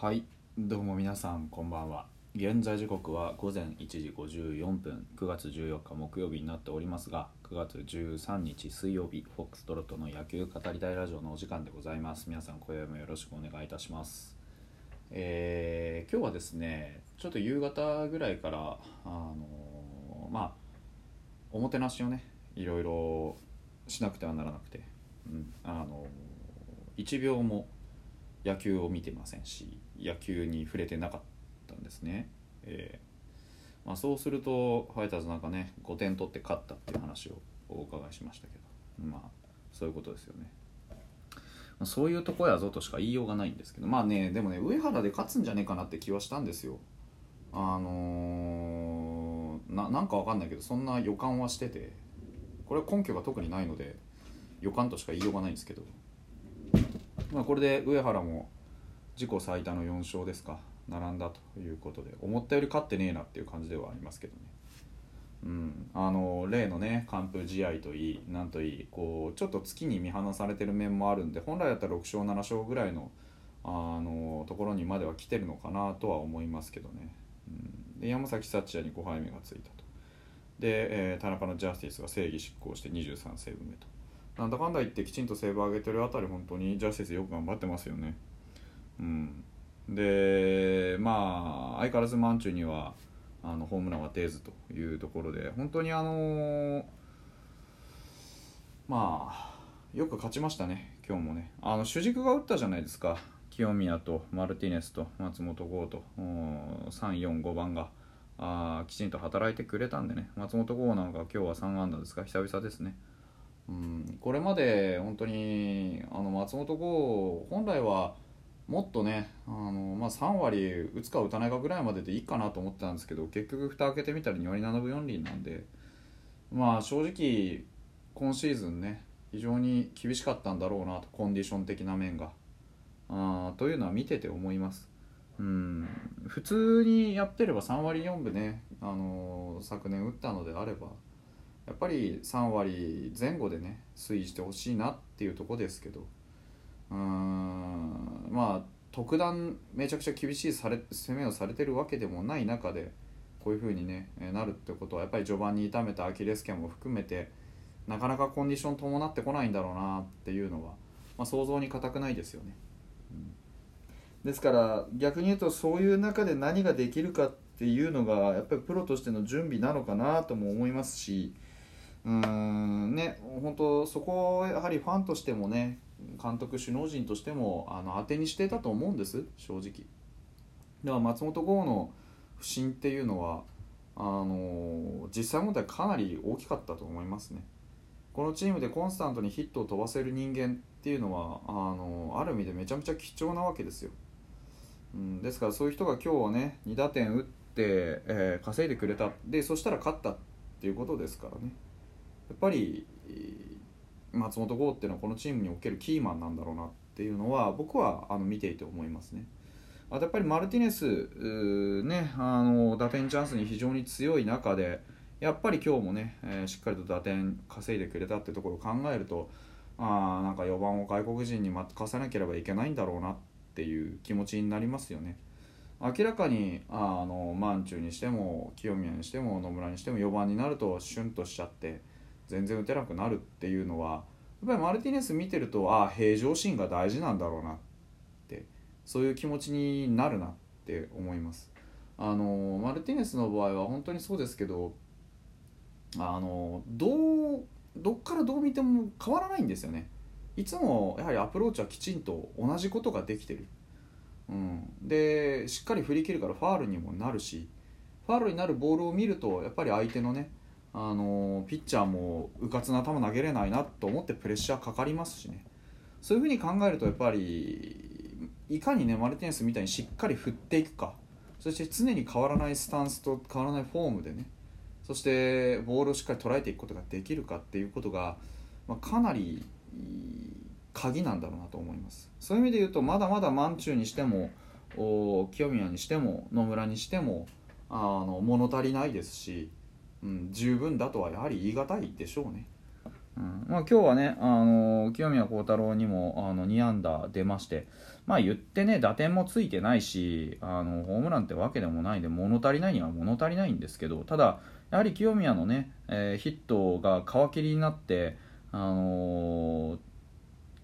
はいどうも皆さんこんばんは。現在時刻は午前1時54分9月14日木曜日になっておりますが9月13日水曜日フォックストロットの野球語りたいラジオのお時間でございます。皆さん今宵もよろしくお願いいたします。えー今日はですねちょっと夕方ぐらいからあのまあおもてなしをねいろいろしなくてはならなくて、うん、あの1秒も野球を見てませんし野球に触れてなかったんですね、えーまあ、そうするとファイターズなんかね5点取って勝ったっていう話をお伺いしましたけど。まあそういうことですよね、ま、そういうとこやぞとしか言いようがないんですけど。まあねでもね上原で勝つんじゃねえかなって気はしたんですよ。あのーななんかわかんないけどそんな予感はしてて。これは根拠が特にないので予感としか言いようがないんですけど。まあ、これで上原も自己最多の4勝ですか。並んだということで思ったより勝ってねえなっていう感じではありますけどね。うん、あの例のね完封試合といいなんといいこうちょっと月に見放されてる面もあるんで本来だったら6勝7勝ぐらいのあのところにまでは来てるのかなとは思いますけどね、うん、で山崎福也に5敗目がついたと。で、えー田中のジャスティスが正義執行して23セーブ目と。なんだかんだ言ってきちんとセーブ上げてるあたり本当にジャスティスよく頑張ってますよね。うん。でまあ相変わらずマンチュにはあのホームランは出ずというところで本当にあのまあよく勝ちましたね今日もね。あの主軸が打ったじゃないですか。清宮とマルティネスと松本剛と。345番があきちんと働いてくれたんでね。松本剛なんか今日は3安打ですか？久々ですね。うん、これまで本当にあの松本剛本来はもっとねあの、まあ、3割打つか打たないかぐらいまででいいかなと思ってたんですけど結局蓋開けてみたら2割7分4厘なんでまあ正直今シーズンね非常に厳しかったんだろうなとコンディション的な面が。あというのは見てて思います。うん。普通にやってれば3割4分ね、あの昨年打ったのであればやっぱり3割前後でね推移してほしいなっていうとこですけどうーんまあ特段めちゃくちゃ厳しいされ攻めをされてるわけでもない中でこういう風にねなるってことはやっぱり序盤に痛めたアキレス腱も含めてなかなかコンディション伴ってこないんだろうなっていうのは、まあ、想像に難くないですよね。うんですから逆に言うとそういう中で何ができるかっていうのがやっぱりプロとしての準備なのかなとも思いますしうんね本当そこをやはりファンとしてもね監督首脳陣としてもあの当てにしてたと思うんです正直。だから松本剛の不振っていうのはあの実際問題かなり大きかったと思いますね。このチームでコンスタントにヒットを飛ばせる人間っていうのはあのある意味でめちゃめちゃ貴重なわけですよ。うん、ですからそういう人が今日はね2打点打って、えー稼いでくれた。でそしたら勝ったっていうことですからね。っぱり松本剛っていうのはこのチームにおけるキーマンなんだろうなっていうのは僕はあの見ていて思いますね。あとやっぱりマルティネスねあの打点チャンスに非常に強い中でやっぱり今日もね、えーしっかりと打点稼いでくれたってところを考えるとあなんか4番を外国人に任せなければいけないんだろうなっていう気持ちになりますよね。明らかにあのマンチュにしても清宮にしても野村にしても4番になるとシュンとしちゃって全然打てなくなるっていうのはやっぱりマルティネス見てるとああ平常心が大事なんだろうなってそういう気持ちになるなって思います。あのマルティネスの場合は本当にそうですけどあのどうどっからどう見ても変わらないんですよね。いつもやはりアプローチはきちんと同じことができてる。うん、でしっかり振り切るからファールにもなるしファールになるボールを見るとやっぱり相手のね、あのピッチャーもうかつな球投げれないなと思ってプレッシャーかかりますしね。そういうふうに考えるとやっぱりいかにねマルティネスみたいにしっかり振っていくか。そして常に変わらないスタンスと変わらないフォームでね。そしてボールをしっかり捉えていくことができるかっていうことが、まあ、かなり鍵なんだろうなと思います。そういう意味で言うとまだまだマンチューにしても清宮にしても野村にしてもあの物足りないですし、うん、十分だとはやはり言い難いでしょうね。うんまあ、今日はね、あの清宮幸太郎にもあの2安打出まして、まあ言ってね打点もついてないしあのホームランってわけでもないんで物足りないには物足りないんですけどただやはり清宮のね、えー、ヒットが皮切りになって、あのー、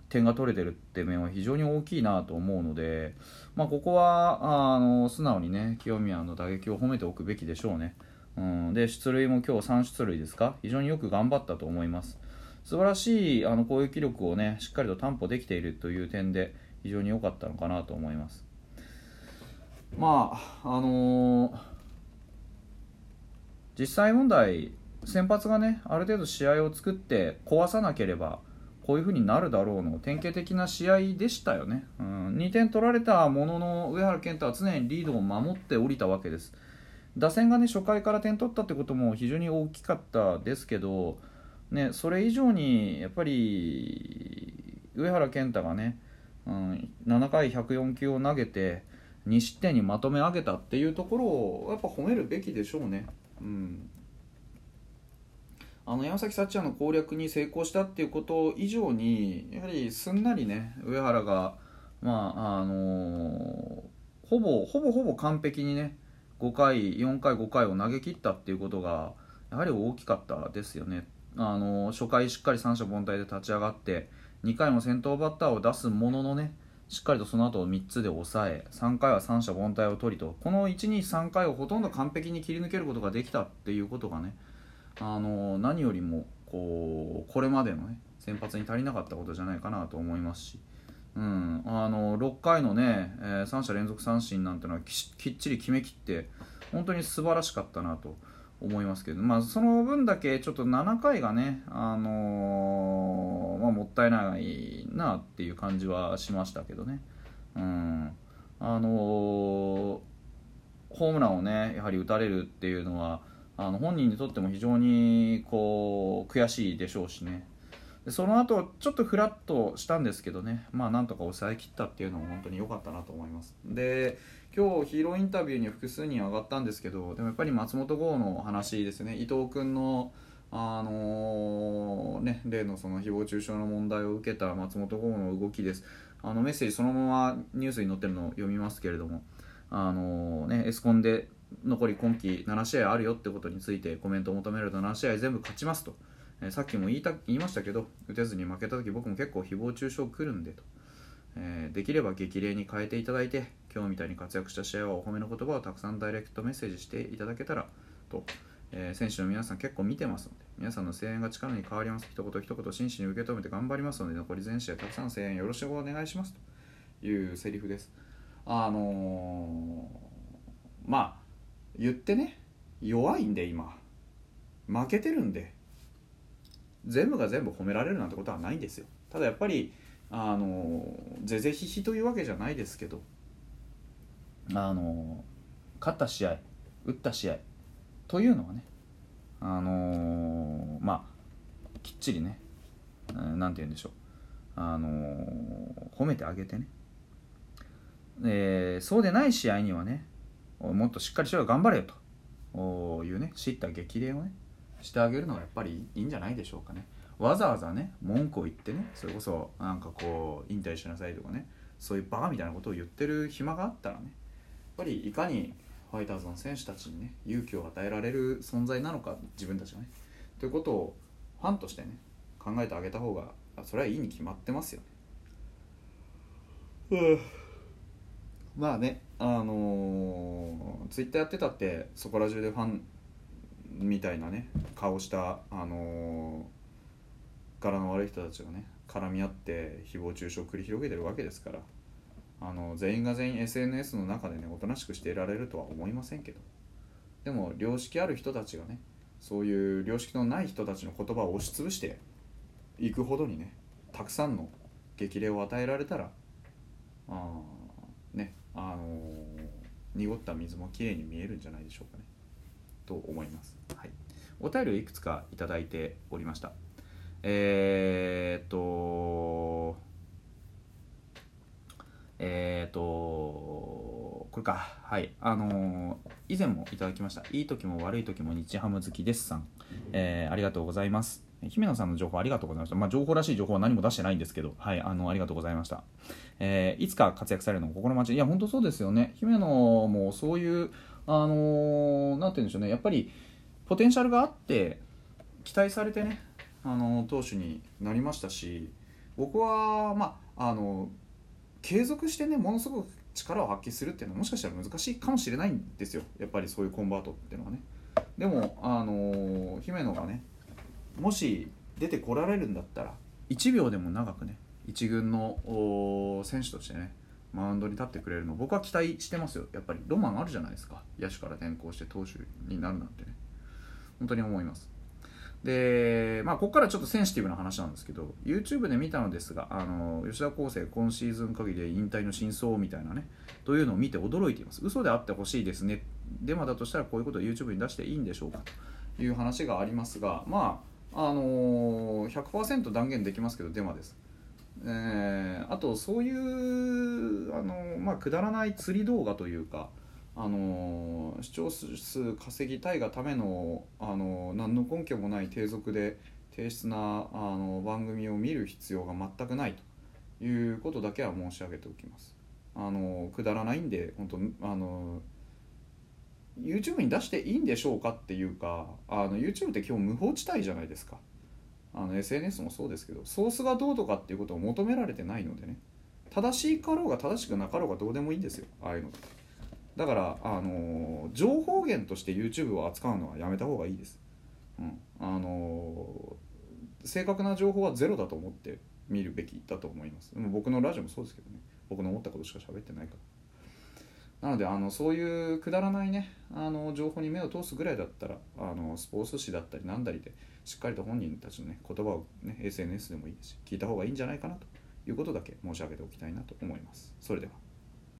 点が取れてるって面は非常に大きいなと思うので、まあ、ここはあの素直にね清宮の打撃を褒めておくべきでしょうね。うん、で出塁も今日3出塁ですか？非常によく頑張ったと思います。素晴らしいあの攻撃力をねしっかりと担保できているという点で非常に良かったのかなと思います。まああのー、実際問題先発がねある程度試合を作って壊さなければこういう風になるだろうの典型的な試合でしたよね、うん、2点取られたものの上原健太は常にリードを守って降りたわけです。打線がね初回から点取ったってことも非常に大きかったですけど、ね、それ以上にやっぱり上原健太がね、うん、7回104球を投げて2失点にまとめ上げたっていうところをやっぱ褒めるべきでしょうね。うんあの山崎幸也の攻略に成功したっていうこと以上にやはりすんなりね上原がまああのー、ほぼほぼほぼ完璧にね5回4回5回を投げ切ったっていうことがやはり大きかったですよね。あの初回しっかり三者凡退で立ち上がって2回も先頭バッターを出すもののねしっかりとその後3つで抑え3回は三者凡退を取りとこの123回をほとんど完璧に切り抜けることができたっていうことがねあの何よりもこうこれまでのね先発に足りなかったことじゃないかなと思いますし。うん、あの6回のね、えー、3者連続三振なんてのはきっちり決めきって本当に素晴らしかったなと思いますけど、まあ、その分だけちょっと7回がね、あのー、まあ、もったいないなっていう感じはしましたけどね、うん。あのー、ホームランをねやはり打たれるっていうのはあの本人にとっても非常にこう悔しいでしょうしね。でその後ちょっとフラッとしたんですけどね。まあなんとか抑えきったっていうのも本当に良かったなと思います。で今日ヒーローインタビューに複数人上がったんですけどでもやっぱり松本剛の話ですね。伊藤君のあのー、ね、例のその誹謗中傷の問題を受けた松本剛の動きです。あのメッセージそのままニュースに載ってるのを読みますけれどもあのー、ね、エスコンで残り今季7試合あるよってことについてコメントを求めると7試合全部勝ちますと。えー、さっきも言いた言いましたけど打てずに負けた時僕も結構誹謗中傷来るんでと、えー、できれば激励に変えていただいて今日みたいに活躍した試合はお褒めの言葉をたくさんダイレクトメッセージしていただけたらと、えー、選手の皆さん結構見てますので皆さんの声援が力に変わります一言一言真摯に受け止めて頑張りますので残り全試合たくさん声援よろしくお願いしますというセリフです。あのー、まあ言ってね弱いんで今。負けてるんで全部が全部褒められるなんてことはないんですよ。ただやっぱりあのぜぜひひというわけじゃないですけどあの勝った試合打った試合というのはねあのまあきっちりね何て言うんでしょう。あの褒めてあげてね。えそうでない試合にはねもっとしっかりしろよ頑張れよというね知った激励をねしてあげるのがやっぱりいいんじゃないでしょうかねわざわざね文句を言ってねそれこそなんかこう引退しなさいとかねそういうバカみたいなことを言ってる暇があったらねやっぱりいかにファイターズの選手たちにね勇気を与えられる存在なのか自分たちがねということをファンとしてね考えてあげた方がそれはいいに決まってますよね。まあねあのー、ツイッターやってたってそこら中でファンみたいなね顔したあのー、柄の悪い人たちがね絡み合って誹謗中傷を繰り広げてるわけですからあの全員が全員 SNS の中でねおとなしくしていられるとは思いませんけどでも良識ある人たちがねそういう良識のない人たちの言葉を押しつぶしていくほどにねたくさんの激励を与えられたらあねあのー、濁った水もきれいに見えるんじゃないでしょうかね。と思います。はい、お便りをいくつかいただいておりました。えー、っと、えー、っと、これか。はい。あのー、以前もいただきました。いい時も悪い時も日ハム好きですさん。えー、ありがとうございます。姫野さんの情報ありがとうございました。まあ、情報らしい情報は何も出してないんですけど、はい、あの、ありがとうございました。えー、いつか活躍されるのが心待ち。いや、本当そうですよね。姫野もそういう、あのー、なんて言うんでしょうね、やっぱり、ポテンシャルがあって、期待されてね、あの投手になりましたし、僕は、まあ、あの、継続してね、ものすごく力を発揮するっていうのはもしかしたら難しいかもしれないんですよ。やっぱりそういうコンバートっていうのはね。でも、あの姫野がね、もし出てこられるんだったら1秒でも長くね1軍の選手としてねマウンドに立ってくれるの僕は期待してますよ。やっぱり。ロマンあるじゃないですか。野手から転向して投手になるなんてね。本当に思います。でまあここからちょっとセンシティブな話なんですけど YouTube で見たのですがあの吉田康生今シーズン限りで引退の真相みたいなねというのを見て驚いています。嘘であってほしいですね。デマだとしたらこういうことを YouTube に出していいんでしょうか。という話がありますがまああのー、100%断言できますけどデマです。えー、あとそういうあの、まあ、くだらない釣り動画というか、あの、視聴数稼ぎたいがための、あの何の根拠もない低俗で低質なあの番組を見る必要が全くないということだけは申し上げておきます。あのくだらないんで本当あの YouTube に出していいんでしょうかっていうかあの YouTube って今日無法地帯じゃないですかあの SNS もそうですけどソースがどうとかっていうことを求められてないのでね。正しいかろうが正しくなかろうがどうでもいいんですよ。ああいうのって。だからあの情報源として YouTube を扱うのはやめた方がいいです、うん、あの正確な情報はゼロだと思って見るべきだと思います。僕のラジオもそうですけどね。僕の思ったことしか喋ってないから。なのであのそういうくだらないねあの情報に目を通すぐらいだったらあのスポーツ紙だったりなんだりでしっかりと本人たちの、ね、言葉を、ね、SNS でもいいですし聞いた方がいいんじゃないかなということだけ申し上げておきたいなと思います。それでは